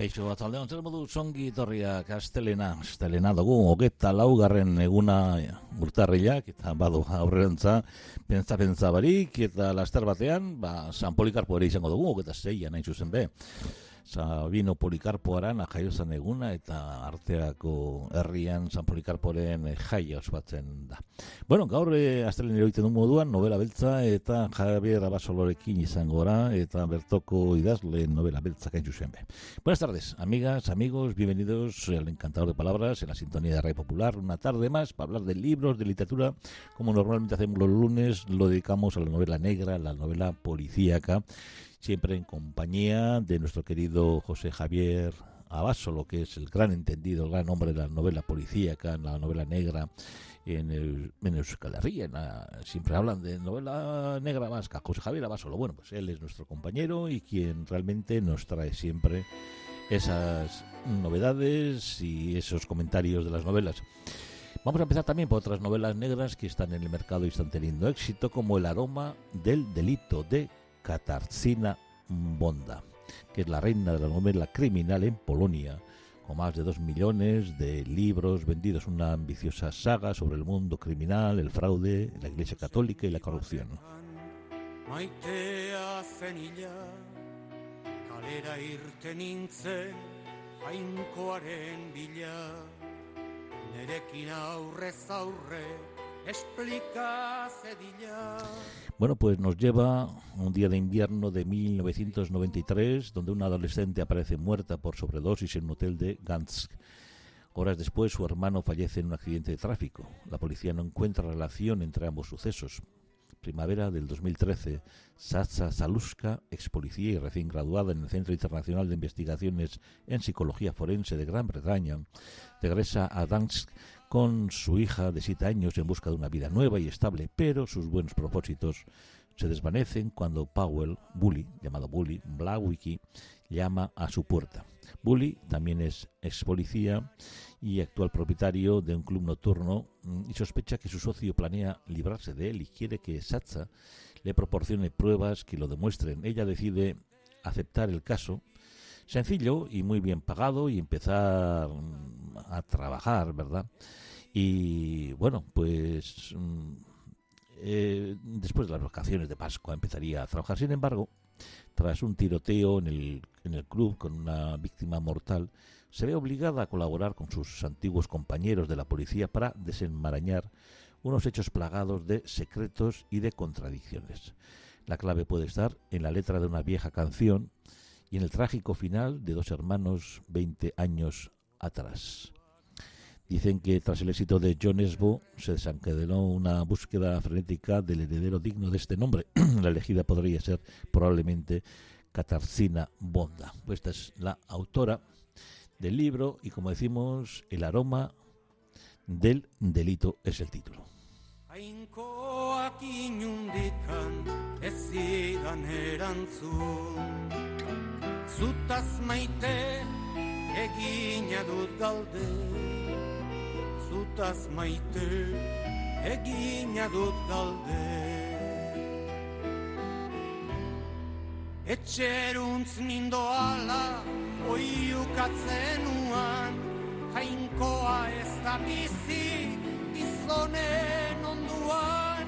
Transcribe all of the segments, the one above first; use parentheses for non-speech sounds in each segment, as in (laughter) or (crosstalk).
Kaixo bat aldean, zer modu zongi torria kastelena, kastelena dugu, hogeta laugarren eguna urtarrilak, eta badu aurrerantza, pentsa-pentsa barik, eta laster batean, ba, San Polikarpo ere izango dugu, hogeta zeian nahi zuzen be. Sabino Polikarpoaren jaiozan eguna eta arteako herrian San Polikarporen jaia ospatzen da. Bueno, gaur eh, astelen eroiten du moduan novela beltza eta Javier Abasolorekin izango gora eta bertoko idazle novela beltza kain be. Buenas tardes, amigas, amigos, bienvenidos al Encantador de Palabras en la sintonía de Radio Popular. Una tarde más para hablar de libros, de literatura, como normalmente hacemos los lunes, lo dedicamos a la novela negra, la novela policíaca siempre en compañía de nuestro querido José Javier Abasolo, que es el gran entendido, el gran hombre de la novela policíaca, la novela negra, en el en Euskal siempre hablan de novela negra vasca, José Javier Abasolo. Bueno, pues él es nuestro compañero y quien realmente nos trae siempre esas novedades y esos comentarios de las novelas. Vamos a empezar también por otras novelas negras que están en el mercado y están teniendo éxito, como El aroma del delito de Katarzyna Bonda, que es la reina de la novela criminal en Polonia, con más de dos millones de libros vendidos, una ambiciosa saga sobre el mundo criminal, el fraude, la Iglesia Católica y la corrupción. Bueno, pues nos lleva un día de invierno de 1993, donde una adolescente aparece muerta por sobredosis en un hotel de Gansk. Horas después, su hermano fallece en un accidente de tráfico. La policía no encuentra relación entre ambos sucesos. Primavera del 2013, Sacha Saluska, ex policía y recién graduada en el Centro Internacional de Investigaciones en Psicología Forense de Gran Bretaña, regresa a Gansk con su hija de siete años en busca de una vida nueva y estable, pero sus buenos propósitos se desvanecen cuando Powell, Bully, llamado Bully, Blawicki, llama a su puerta. Bully también es ex policía y actual propietario de un club nocturno mm, y sospecha que su socio planea librarse de él y quiere que Satsa le proporcione pruebas que lo demuestren. Ella decide aceptar el caso sencillo y muy bien pagado y empezar mm, a trabajar, ¿verdad? Y bueno, pues mm, eh, después de las vacaciones de Pascua empezaría a trabajar. Sin embargo, tras un tiroteo en el, en el club con una víctima mortal, se ve obligada a colaborar con sus antiguos compañeros de la policía para desenmarañar unos hechos plagados de secretos y de contradicciones. La clave puede estar en la letra de una vieja canción y en el trágico final de dos hermanos 20 años atrás. Dicen que tras el éxito de John Esbo se desencadenó una búsqueda frenética del heredero digno de este nombre. (clears throat) la elegida podría ser probablemente Katarzyna Bonda. Pues esta es la autora del libro y como decimos, el aroma del delito es el título. Maite egina dut galde zutaz maite egina dut galde. Etxeruntz nindoala oiukatzen uan jainkoa ez da bizi gizonen onduan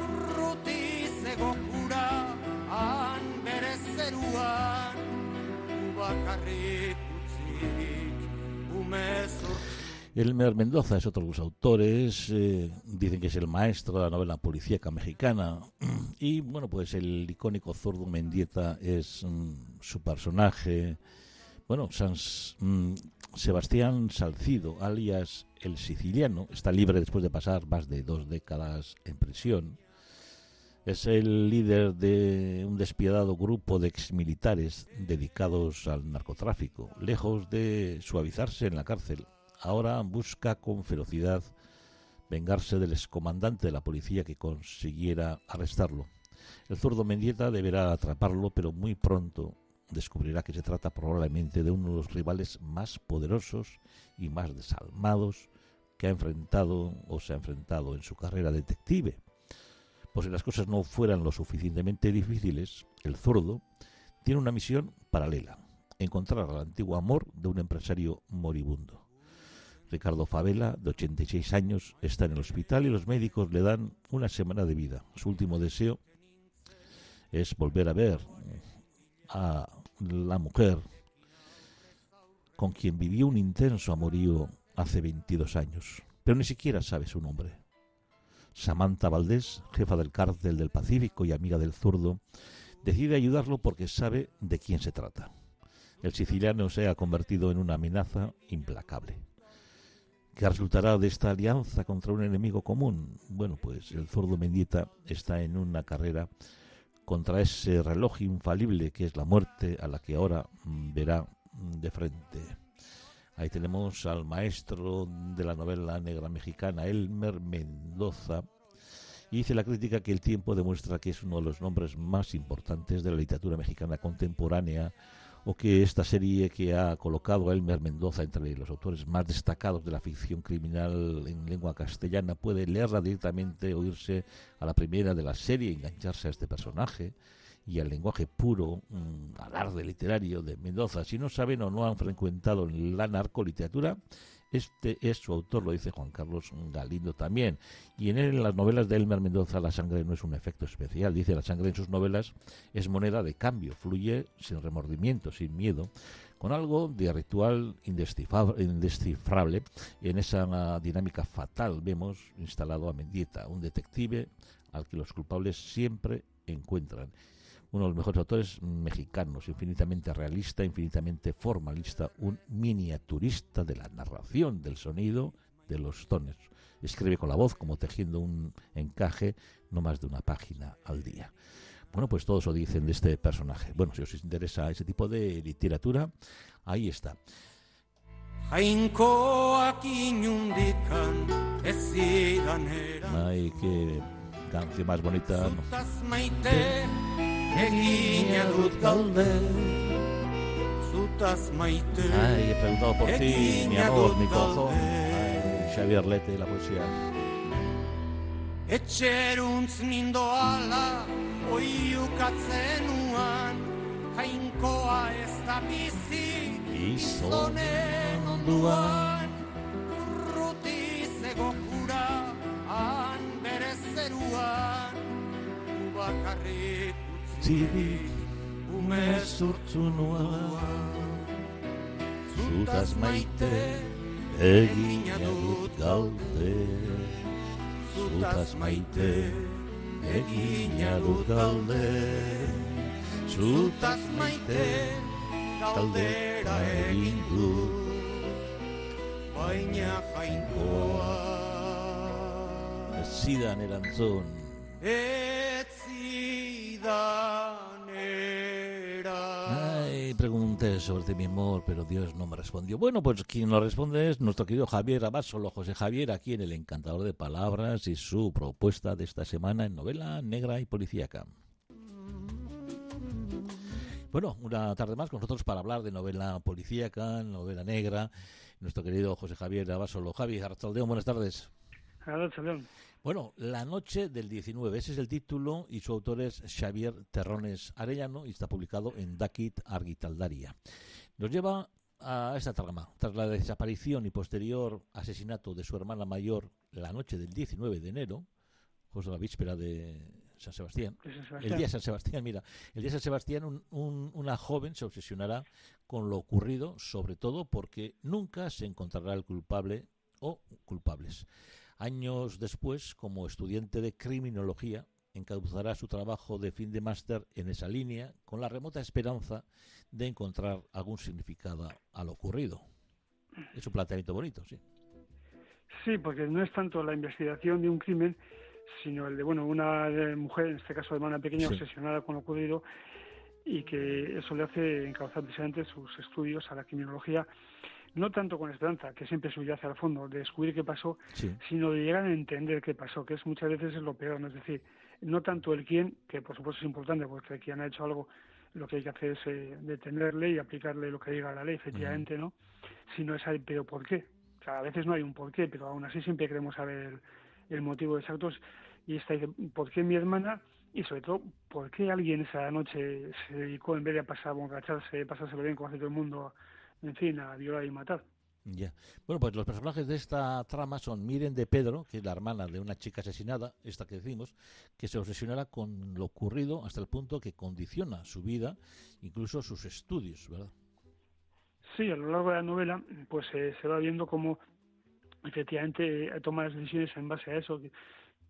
urruti zegokura han bere zeruan bakarrik Elmer Mendoza es otro de los autores, eh, dicen que es el maestro de la novela policíaca mexicana y bueno, pues el icónico zurdo Mendieta es mm, su personaje, bueno, Sans, mm, Sebastián Salcido, alias el siciliano, está libre después de pasar más de dos décadas en prisión. Es el líder de un despiadado grupo de exmilitares dedicados al narcotráfico. Lejos de suavizarse en la cárcel, ahora busca con ferocidad vengarse del excomandante de la policía que consiguiera arrestarlo. El zurdo Mendieta deberá atraparlo, pero muy pronto descubrirá que se trata probablemente de uno de los rivales más poderosos y más desalmados que ha enfrentado o se ha enfrentado en su carrera detective. Pues si las cosas no fueran lo suficientemente difíciles, el zurdo tiene una misión paralela, encontrar al antiguo amor de un empresario moribundo. Ricardo Favela, de 86 años, está en el hospital y los médicos le dan una semana de vida. Su último deseo es volver a ver a la mujer con quien vivió un intenso amorío hace 22 años, pero ni siquiera sabe su nombre. Samantha Valdés, jefa del cártel del Pacífico y amiga del zurdo, decide ayudarlo porque sabe de quién se trata. El siciliano se ha convertido en una amenaza implacable. ¿Qué resultará de esta alianza contra un enemigo común? Bueno, pues el zurdo Mendieta está en una carrera contra ese reloj infalible que es la muerte a la que ahora mm, verá de frente. Ahí tenemos al maestro de la novela negra mexicana, Elmer Mendoza, y dice la crítica que el tiempo demuestra que es uno de los nombres más importantes de la literatura mexicana contemporánea, o que esta serie que ha colocado a Elmer Mendoza entre los autores más destacados de la ficción criminal en lengua castellana puede leerla directamente, oírse a la primera de la serie, engancharse a este personaje y al lenguaje puro, mm, alarde literario de Mendoza. Si no saben o no han frecuentado la narcoliteratura, este es su autor, lo dice Juan Carlos Galindo también. Y en, él, en las novelas de Elmer Mendoza la sangre no es un efecto especial. Dice la sangre en sus novelas es moneda de cambio, fluye sin remordimiento, sin miedo, con algo de ritual indescifrable. En esa dinámica fatal vemos instalado a Mendieta, un detective al que los culpables siempre encuentran uno de los mejores autores mexicanos, infinitamente realista, infinitamente formalista, un miniaturista de la narración, del sonido, de los tonos. Escribe con la voz como tejiendo un encaje, no más de una página al día. Bueno, pues todo eso dicen de este personaje. Bueno, si os interesa ese tipo de literatura, ahí está. Ay, qué canción más bonita egina dut galde Zutaz maite. Ay, he preguntado por ti, mi amor, mi corazón. Ay, Xavier Lete, la poesía. Etxeruntz nindoala Oiukatzen uan Jainkoa ez da bizi Izonen onduan. Urruti zegokura Han bere zeruan Ubakarrik utzi ume zurtzu nua Zutaz maite egina dut galde Zutaz maite egina dut galde Zutaz maite galdera egin dut Baina jainkoa Zidan erantzun. Ay, pregunté sobre mi amor, pero Dios no me respondió. Bueno, pues quien nos responde es nuestro querido Javier Abasolo, José Javier, aquí en El Encantador de Palabras y su propuesta de esta semana en novela negra y policíaca. Bueno, una tarde más con nosotros para hablar de novela policíaca, novela negra. Nuestro querido José Javier Abasolo. Javi Artaldeón, buenas tardes. Bueno, La noche del 19, ese es el título y su autor es Xavier Terrones Arellano y está publicado en Dakit Argitaldaria. Nos lleva a esta trama. Tras la desaparición y posterior asesinato de su hermana mayor la noche del 19 de enero, justo la víspera de San Sebastián. El día de San Sebastián, mira, el día de San Sebastián una joven se obsesionará con lo ocurrido, sobre todo porque nunca se encontrará el culpable o culpables. Años después, como estudiante de criminología, encauzará su trabajo de fin de máster en esa línea con la remota esperanza de encontrar algún significado a lo ocurrido. Es un planteamiento bonito, sí. Sí, porque no es tanto la investigación de un crimen, sino el de bueno una mujer, en este caso de hermana pequeña, obsesionada con lo ocurrido y que eso le hace encauzar precisamente sus estudios a la criminología no tanto con esperanza, que siempre subyace al fondo, de descubrir qué pasó, sino de llegar a entender qué pasó, que es muchas veces es lo peor, ¿no? es decir, no tanto el quién, que por supuesto es importante, porque quien ha hecho algo, lo que hay que hacer es eh, detenerle y aplicarle lo que diga la ley, efectivamente, ¿no? Sino es, pero ¿por qué? O sea, a veces no hay un por qué, pero aún así siempre queremos saber el, motivo exacto. Y esta dice, ¿por qué mi hermana? Y sobre todo, ¿por qué alguien esa noche se dedicó, en vez de pasar a borracharse, pasárselo bien como hace todo el mundo, en fin, a violar y matar? Ya. Bueno, pues los personajes de esta trama son Miren de Pedro, que es la hermana de una chica asesinada, esta que decimos, que se obsesionará con lo ocurrido hasta el punto que condiciona su vida, incluso sus estudios, ¿verdad? Sí, a lo largo de la novela, pues eh, se va viendo cómo efectivamente toma las decisiones en base a eso.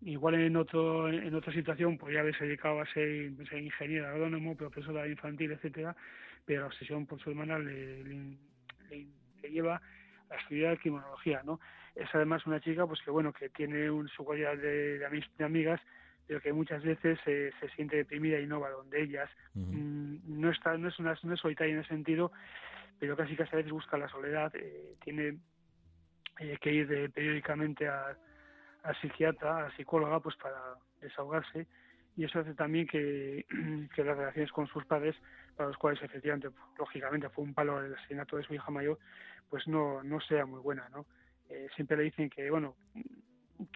Igual en otro en otra situación podría haberse dedicado a ser, ingeniero agrónomo, profesora infantil, etcétera, pero la obsesión por su hermana le, le, lleva a estudiar criminología, ¿no? Es además una chica, pues que bueno, que tiene un, su cualidad de, de, amigas, pero que muchas veces se siente deprimida y no va donde ellas. Mm, no está, no es una, no es solitaria en ese sentido, pero casi casi a veces busca la soledad, eh, tiene eh, que ir periódicamente a, a psiquiatra, a psicóloga, pues para desahogarse y eso hace también que, (clears throat) que, las relaciones con sus padres, para los cuales efectivamente, lógicamente, fue un palo el asesinato de su hija mayor, pues no, no sea muy buena, ¿no? Eh, siempre le dicen que, bueno,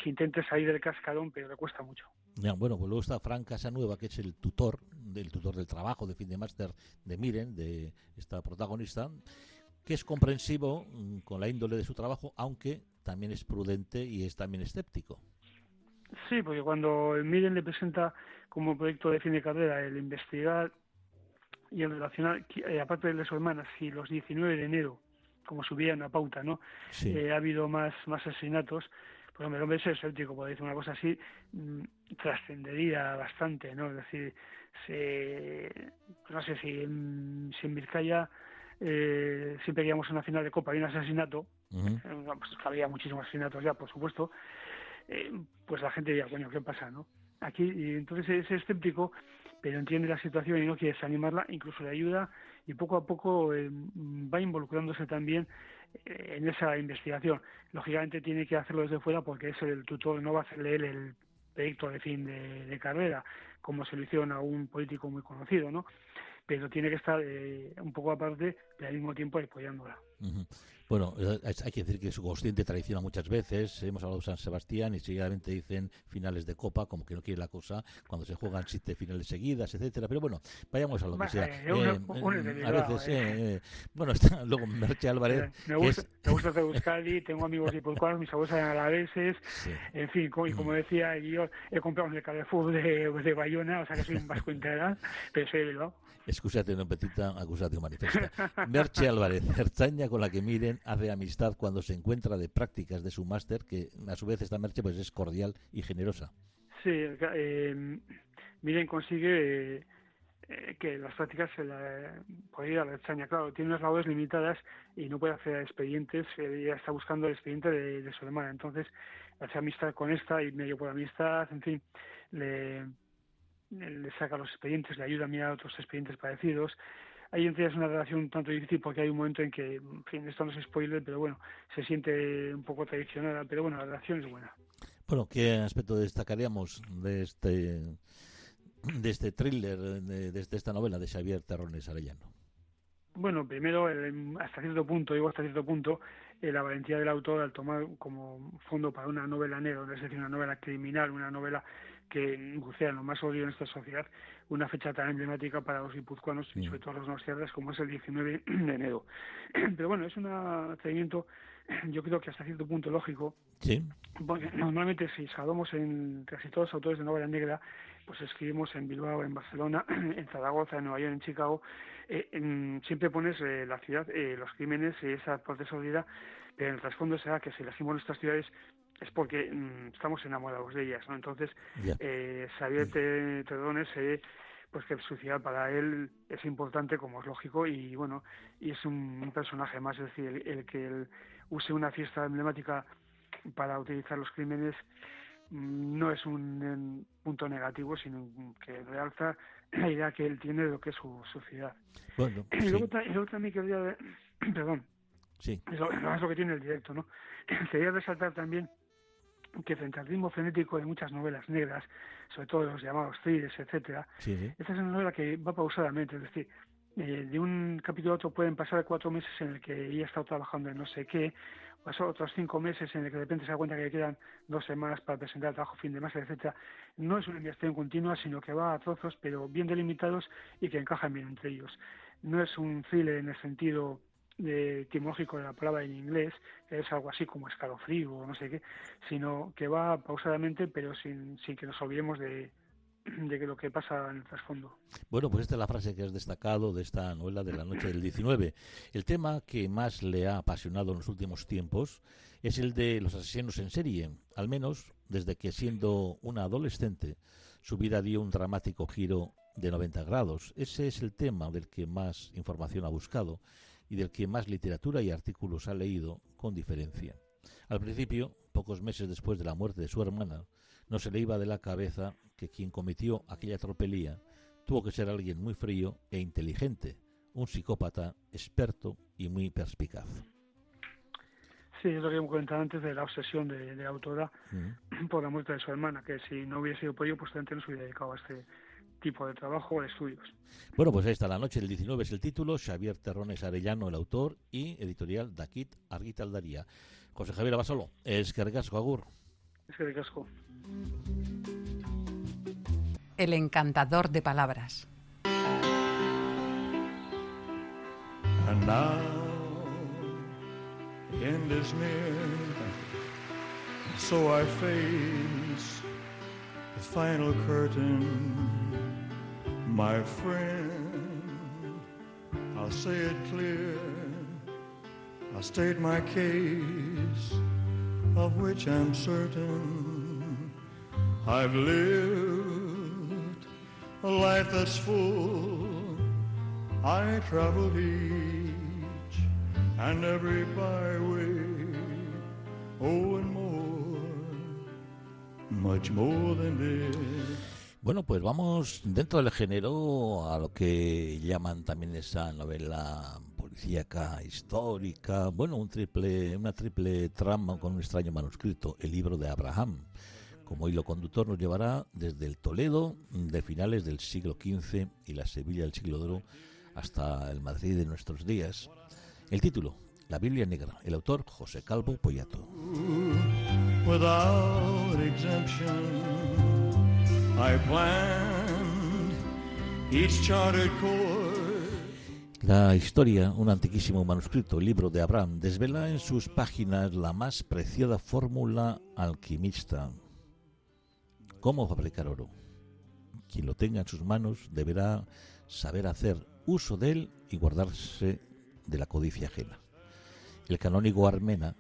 que intente salir del cascarón, pero le cuesta mucho. Ya, bueno, pues luego está Fran Casanueva, que es el tutor, del tutor del trabajo de fin de máster de Miren, de esta protagonista, que es comprensivo mm, con la índole de su trabajo, aunque también es prudente y es también escéptico. Sí, porque cuando Miren le presenta como proyecto de fin de carrera el investigar y el relacionar, eh, aparte de su hermana, si los 19 de enero, como subía en la pauta, ¿no? Eh, ha habido más, más asesinatos, pues hombre, el hombre es escéptico, por decir una cosa así, mm, trascendería bastante, ¿no? Es decir, se, pues no sé si en, si en Vizcaya eh, siempre que íbamos a una final de Copa y un asesinato, uh pues había muchísimos asesinatos ya, por supuesto, eh, pues la gente diría, bueno, ¿qué pasa, no? Aquí, entonces es escéptico, pero entiende la situación y no quiere desanimarla, incluso le ayuda y poco a poco va involucrándose también eh, en esa investigación. Lógicamente tiene que hacerlo desde fuera porque es el tutor, no va a hacerle él el proyecto de fin de, carrera, como se lo hicieron a un político muy conocido, ¿no? Pero tiene que estar eh, un poco aparte, pero al mismo tiempo apoyándola. Bueno, eh, hay que decir que su consciente traiciona muchas veces. Hemos hablado de San Sebastián y seguidamente dicen finales de Copa, como que no quiere la cosa, cuando se juegan siete finales seguidas, etcétera. Pero bueno, vayamos a lo que sea. Eh, a veces, eh, bueno, está (laughs) luego Merche Álvarez. me, gusta, me gusta hacer Euskadi, tengo amigos guipuzcoanos, mis abuelos eran alaveses, en fin, y como mm. decía, yo he comprado un el Carrefour de, de Bayona, o sea que soy un vasco integral, pero soy de Bilbao. Excusate, no petita acusatio manifesta. Merche Álvarez, Erzaña con la que miren hace amistad cuando se encuentra de prácticas de su máster, que a su vez esta Merche pues es cordial y generosa. Sí, eh, Miren consigue eh, que las prácticas se la, puede ir a la Erzaña. Claro, tiene unas labores limitadas y no puede hacer expedientes, ella está buscando el expediente de, su hermana. Entonces, hace amistad con esta y medio por amistad, en fin, le le saca los expedientes, le ayuda a mirar otros expedientes parecidos. Ahí entre es una relación un tanto difícil porque hay un momento en que, en fin, esto no es spoiler, pero bueno, se siente un poco traicionada, pero bueno, la relación es buena. Bueno, ¿qué aspecto destacaríamos de este de este thriller, de, de esta novela de Xavier Terrones Arellano? Bueno, primero, hasta cierto punto, digo hasta cierto punto, eh, la valentía del autor al tomar como fondo para una novela negra, es decir, una novela criminal, una novela que bucean lo más odio en esta sociedad, una fecha tan emblemática para los guipuzcoanos y sobre todo los nostierras como es el 19 de enero. (clears throat) Pero bueno, es un atrevimiento, yo creo que hasta cierto punto lógico, Sí. porque normalmente si salvamos en casi todos los autores de novela negra, pues escribimos en Bilbao, en Barcelona, (clears throat) en Zaragoza, en Nueva York, en Chicago, eh, en- siempre pones eh, la ciudad, eh, los crímenes y esa protestabilidad, pero en el trasfondo será que si elegimos nuestras ciudades es porque mm, estamos enamorados de ellas, ¿no? Entonces, eh, Xavier Te- Terrones, eh, pues que su ciudad para él es importante, como es lógico, y bueno, y es un, un personaje más, es decir, el, el que él use una fiesta emblemática para utilizar los crímenes mm, no es un punto negativo, sino que realza la idea que él tiene de lo que es su, su ciudad. Bueno, Y sí, luego, y luego también quería, (clears throat) perdón, sí. es lo, es lo que tiene el directo, ¿no? (clears throat) Quería resaltar también que frente al ritmo frenético de muchas novelas negras, sobre todo los llamados thrillers, etcétera, Sí, sí. esta es una novela que va pausadamente, es decir, eh, de un capítulo a otro pueden pasar cuatro meses en el que ella ha estado trabajando en no sé qué, pasó otros cinco meses en el que de repente se da cuenta que le quedan dos semanas para presentar el trabajo fin de máster, etcétera. No es una investigación continua, sino que va a trozos, pero bien delimitados y que encajan bien entre ellos. No es un thriller en el sentido etimológico de la palabra en inglés, es algo así como escalofrío o no sé qué, sino que va pausadamente, pero sin, sin que nos olvidemos de, de lo que pasa en el trasfondo. Bueno, pues esta es la frase que has destacado de esta novela de la noche del 19. El tema que más le ha apasionado en los últimos tiempos es el de los asesinos en serie, al menos desde que siendo una adolescente su vida dio un dramático giro de 90 grados. Ese es el tema del que más información ha buscado y del que más literatura y artículos ha leído con diferencia. Al principio, pocos meses después de la muerte de su hermana, no se le iba de la cabeza que quien cometió aquella tropelía tuvo que ser alguien muy frío e inteligente, un psicópata experto y muy perspicaz. Sí, es lo que hemos comentado antes de la obsesión de, de la autora Mm. por la muerte de su hermana, que si no hubiese sido por ello, pues probablemente no se hubiera dedicado a este tipo de trabajo o de estudios. Bueno, pues ahí está, La Noche del 19 es el título, Xavier Terrones Arellano el autor y editorial Dakit Argitaldaría. José Javier Abasolo, es que recasco, agur. Es que. El encantador de palabras. And now the end is near, so I face the final curtain. My friend, I'll say it clear, I'll state my case, of which I'm certain. I've lived a life that's full. I traveled each and every byway, oh, and more, much more than this. Bueno, pues vamos dentro del género a lo que llaman también esa novela policíaca histórica, bueno, un triple, una triple trama con un extraño manuscrito, el libro de Abraham. Como hilo conductor nos llevará desde el Toledo de finales del siglo XV y la Sevilla del siglo de oro hasta el Madrid de nuestros días. El título, La Biblia Negra, el autor José Calvo Poyato. La historia, un antiquísimo manuscrito, el libro de Abraham, desvela en sus páginas la más preciada fórmula alquimista. ¿Cómo fabricar oro? Quien lo tenga en sus manos deberá saber hacer uso de él y guardarse de la codicia ajena. El canónigo Armena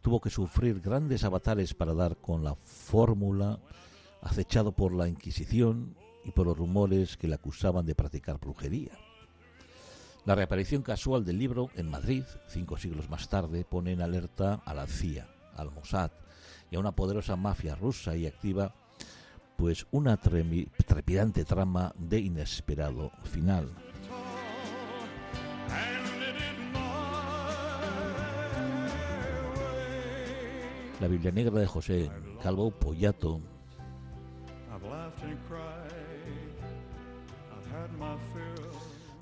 tuvo que sufrir grandes avatares para dar con la fórmula, acechado por la Inquisición y por los rumores que le acusaban de practicar brujería. La reaparición casual del libro en Madrid, cinco siglos más tarde, pone en alerta a la CIA, al Mossad y a una poderosa mafia rusa y activa, pues una trepidante trama de inesperado final. La Biblia Negra de José Calvo Poyato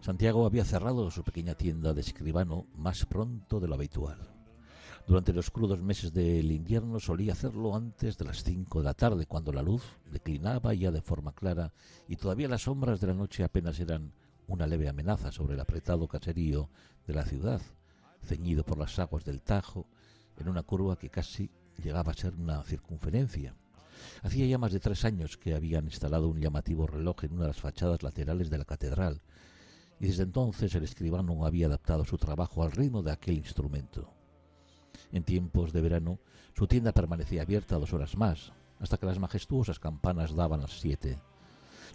Santiago había cerrado su pequeña tienda de escribano más pronto de lo habitual. Durante los crudos meses del invierno solía hacerlo antes de las cinco de la tarde, cuando la luz declinaba ya de forma clara y todavía las sombras de la noche apenas eran una leve amenaza sobre el apretado caserío de la ciudad, ceñido por las aguas del Tajo, en una curva que casi llegaba a ser una circunferencia. Hacía ya más de tres años que habían instalado un llamativo reloj en una de las fachadas laterales de la catedral, y desde entonces el escribano había adaptado su trabajo al ritmo de aquel instrumento. En tiempos de verano, su tienda permanecía abierta dos horas más, hasta que las majestuosas campanas daban las siete.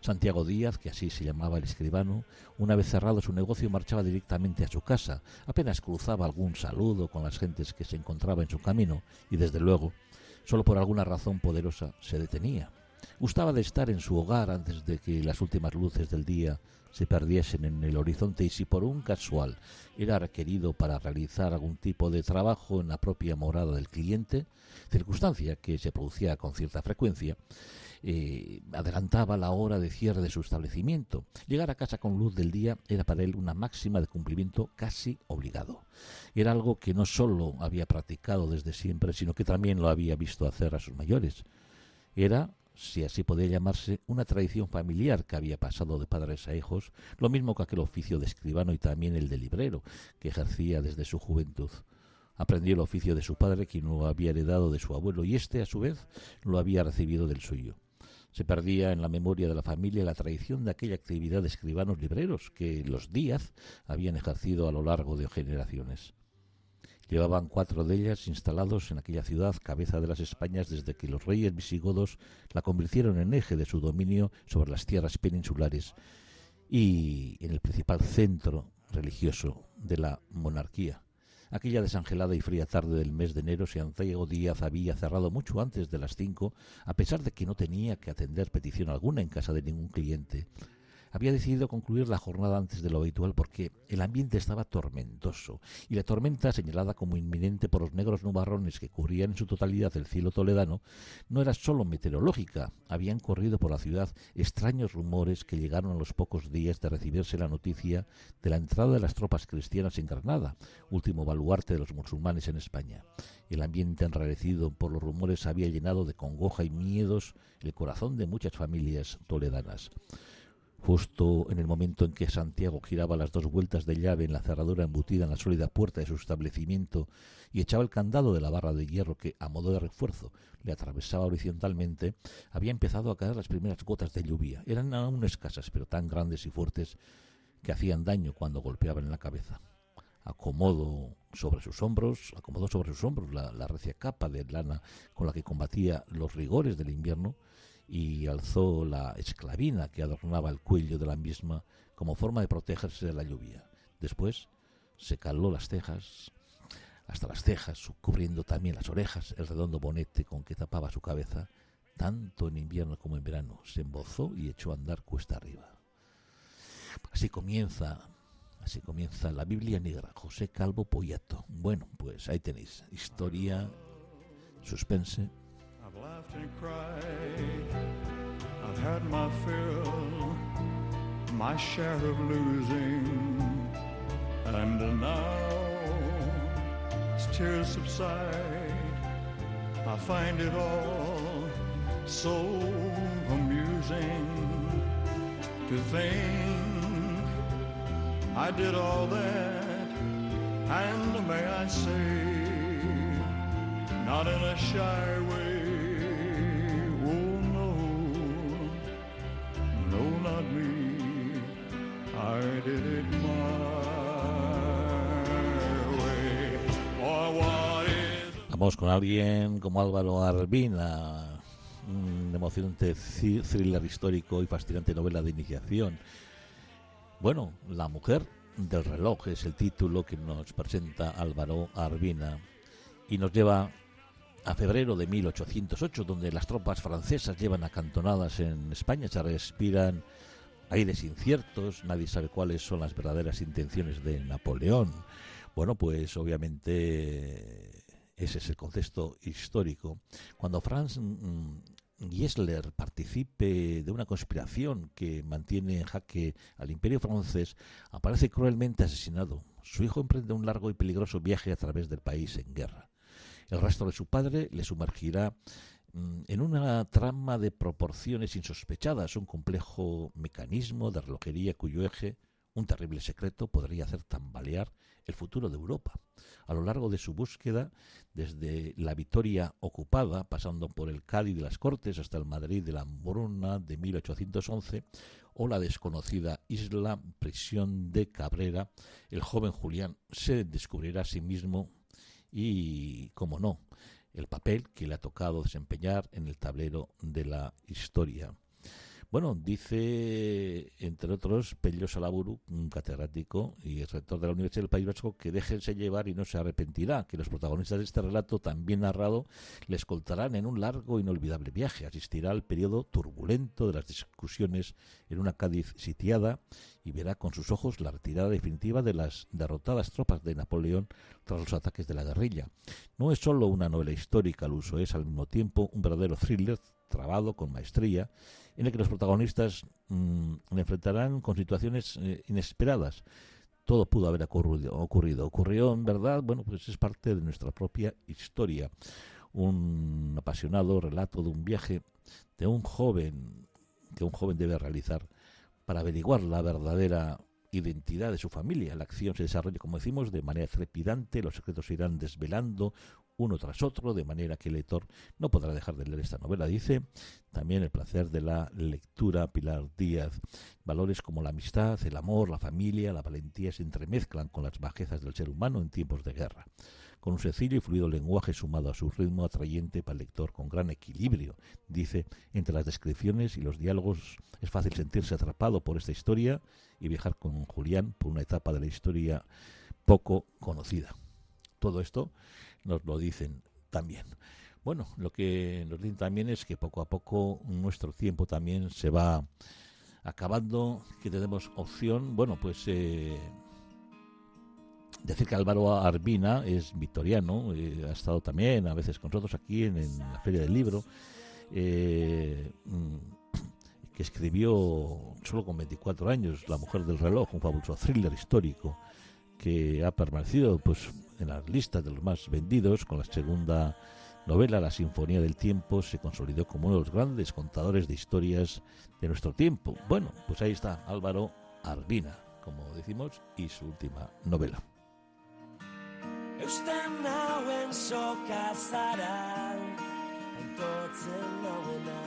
Santiago Díaz, que así se llamaba el escribano, una vez cerrado su negocio marchaba directamente a su casa, apenas cruzaba algún saludo con las gentes que se encontraba en su camino y desde luego, solo por alguna razón poderosa, se detenía. Gustaba de estar en su hogar antes de que las últimas luces del día se perdiesen en el horizonte y si por un casual era requerido para realizar algún tipo de trabajo en la propia morada del cliente, circunstancia que se producía con cierta frecuencia, eh, adelantaba la hora de cierre de su establecimiento. Llegar a casa con luz del día era para él una máxima de cumplimiento casi obligado. Era algo que no sólo había practicado desde siempre, sino que también lo había visto hacer a sus mayores. Era si así podía llamarse, una tradición familiar que había pasado de padres a hijos, lo mismo que aquel oficio de escribano y también el de librero, que ejercía desde su juventud. Aprendió el oficio de su padre, quien lo había heredado de su abuelo, y éste, a su vez, lo había recibido del suyo. Se perdía en la memoria de la familia la tradición de aquella actividad de escribanos libreros que los Díaz habían ejercido a lo largo de generaciones. Llevaban cuatro de ellas instalados en aquella ciudad, cabeza de las Españas, desde que los reyes visigodos la convirtieron en eje de su dominio sobre las tierras peninsulares y en el principal centro religioso de la monarquía. Aquella desangelada y fría tarde del mes de enero, Santiago Díaz había cerrado mucho antes de las cinco, a pesar de que no tenía que atender petición alguna en casa de ningún cliente había decidido concluir la jornada antes de lo habitual porque el ambiente estaba tormentoso y la tormenta, señalada como inminente por los negros nubarrones que cubrían en su totalidad el cielo toledano, no era sólo meteorológica. Habían corrido por la ciudad extraños rumores que llegaron a los pocos días de recibirse la noticia de la entrada de las tropas cristianas en Granada, último baluarte de los musulmanes en España. El ambiente enrarecido por los rumores había llenado de congoja y miedos el corazón de muchas familias toledanas. Justo en el momento en que Santiago giraba las dos vueltas de llave en la cerradura embutida en la sólida puerta de su establecimiento y echaba el candado de la barra de hierro que, a modo de refuerzo, le atravesaba horizontalmente, había empezado a caer las primeras gotas de lluvia. Eran aún escasas, pero tan grandes y fuertes que hacían daño cuando golpeaban en la cabeza. Acomodó sobre sus hombros, acomodó sobre sus hombros la recia capa de lana con la que combatía los rigores del invierno, y alzó la esclavina que adornaba el cuello de la misma como forma de protegerse de la lluvia. Después se caló las cejas, hasta las cejas, cubriendo también las orejas, el redondo bonete con que tapaba su cabeza, tanto en invierno como en verano. Se embozó y echó a andar cuesta arriba. Así comienza, así comienza la Biblia negra, José Calvo Poyato. Bueno, pues ahí tenéis, historia, suspense, laughed and cried. I've had my fill, my share of losing. And now, as tears subside, I find it all so amusing to think I did all that. And may I say, not in a shy way. Con alguien como Álvaro Arbina, un emocionante thi- thriller histórico y fascinante novela de iniciación. Bueno, La mujer del reloj es el título que nos presenta Álvaro Arbina y nos lleva a febrero de 1808, donde las tropas francesas llevan acantonadas en España, se respiran aires inciertos, nadie sabe cuáles son las verdaderas intenciones de Napoleón. Bueno, pues obviamente ese es el contexto histórico. Cuando Franz mm, Giesler participe de una conspiración que mantiene en jaque al imperio francés, aparece cruelmente asesinado. Su hijo emprende un largo y peligroso viaje a través del país en guerra. El rastro de su padre le sumergirá mm, en una trama de proporciones insospechadas, un complejo mecanismo de relojería cuyo eje, un terrible secreto, podría hacer tambalear el futuro de Europa. A lo largo de su búsqueda, desde la Vitoria ocupada, pasando por el Cádiz de las Cortes hasta el Madrid de la Hambruna de 1811, o la desconocida isla prisión de Cabrera, el joven Julián se descubrirá a sí mismo y, como no, el papel que le ha tocado desempeñar en el tablero de la historia. Bueno, dice, entre otros, Pello Salaburu, un catedrático y rector de la Universidad del País Vasco, que déjense llevar y no se arrepentirá, que los protagonistas de este relato, también narrado, le escoltarán en un largo e inolvidable viaje. Asistirá al periodo turbulento de las discusiones en una Cádiz sitiada y verá con sus ojos la retirada definitiva de las derrotadas tropas de Napoleón tras los ataques de la guerrilla. No es solo una novela histórica al uso, es al mismo tiempo un verdadero thriller trabado con maestría en el que los protagonistas mmm, enfrentarán con situaciones eh, inesperadas. Todo pudo haber ocurrido, ocurrido. Ocurrió en verdad, bueno, pues es parte de nuestra propia historia. Un apasionado relato de un viaje de un joven que un joven debe realizar para averiguar la verdadera identidad de su familia. La acción se desarrolla, como decimos, de manera trepidante, los secretos se irán desvelando uno tras otro, de manera que el lector no podrá dejar de leer esta novela. Dice también el placer de la lectura, Pilar Díaz. Valores como la amistad, el amor, la familia, la valentía se entremezclan con las bajezas del ser humano en tiempos de guerra con un sencillo y fluido lenguaje sumado a su ritmo atrayente para el lector con gran equilibrio. Dice, entre las descripciones y los diálogos es fácil sentirse atrapado por esta historia y viajar con Julián por una etapa de la historia poco conocida. Todo esto nos lo dicen también. Bueno, lo que nos dicen también es que poco a poco nuestro tiempo también se va acabando, que tenemos opción, bueno, pues eh, decir que Álvaro Arbina es victoriano, eh, ha estado también a veces con nosotros aquí en, la Feria del Libro, eh, mm, que escribió solo con 24 años La Mujer del Reloj, un fabuloso thriller histórico que ha permanecido pues en las listas de los más vendidos con la segunda novela La Sinfonía del Tiempo se consolidó como uno de los grandes contadores de historias de nuestro tiempo. Bueno, pues ahí está Álvaro Arbina, como decimos, y su última novela. Eusten nauen soka zara Aitotzen nauena.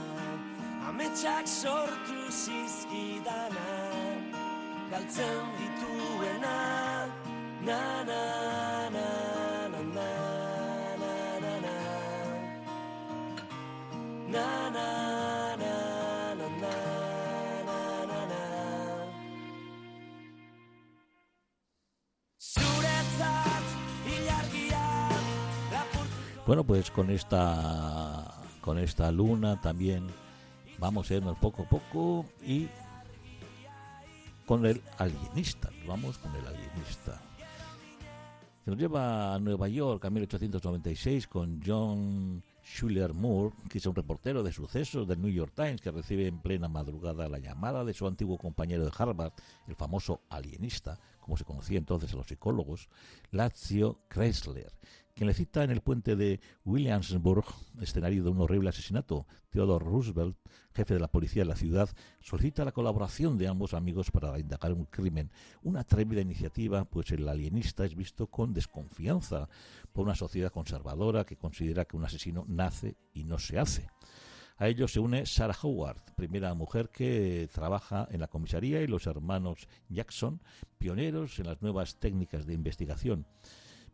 Ametxak sortu zizkidana Galtzen dituena Na na na na Bueno, pues con esta con esta luna también vamos a irnos poco a poco y con el alienista, vamos con el alienista. Se nos lleva a Nueva York a 1896 con John Schuller Moore, que es un reportero de sucesos del New York Times, que recibe en plena madrugada la llamada de su antiguo compañero de Harvard, el famoso alienista, como se conocía entonces a los psicólogos, Lazio Chrysler, quien le cita en el puente de Williamsburg, escenario de un horrible asesinato. Theodore Roosevelt, jefe de la policía de la ciudad, solicita la colaboración de ambos amigos para indagar un crimen. Una atrevida iniciativa, pues el alienista es visto con desconfianza por una sociedad conservadora que considera que un asesino nace y no se hace. A ellos se une Sarah Howard, primera mujer que trabaja en la comisaría, y los hermanos Jackson, pioneros en las nuevas técnicas de investigación.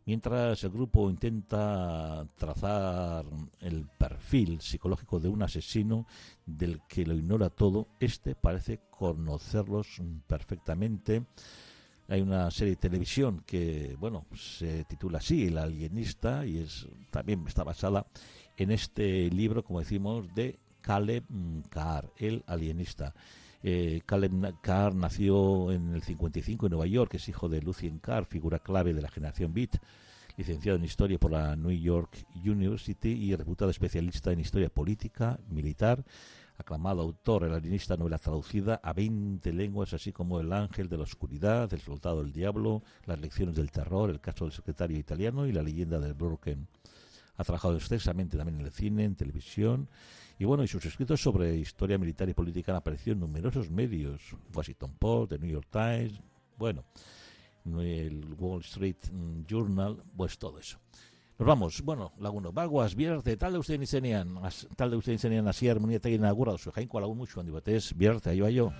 Mientras el grupo intenta trazar el perfil psicológico de un asesino del que lo ignora todo, este parece conocerlos perfectamente. Hay una serie de televisión que, bueno, se titula así, El alienista, y es también está basada en este libro, como decimos, de Caleb Carr, El alienista. Eh, Caleb Carr nació en el 55 en Nueva York, es hijo de Lucien Carr, figura clave de la generación Beat, licenciado en Historia por la New York University y reputado especialista en Historia Política, Militar, aclamado autor, el alienista novela traducida a 20 lenguas, así como El Ángel de la Oscuridad, El Soldado del Diablo, Las Lecciones del Terror, El Caso del Secretario Italiano y La Leyenda del Broken Ha trabajado extensamente también en el cine, en televisión. Y bueno, y sus escritos sobre historia militar y política han aparecido en numerosos medios. Washington Post, The New York Times, bueno, el Wall Street Journal, pues todo eso. Nos vamos, bueno, laguno, baguas, bierte, talde ustean izenean, talde ustean izenean hasi harmonia egin agurra duzu, jainko lagun musuan dibatez, bierte, aio, aio.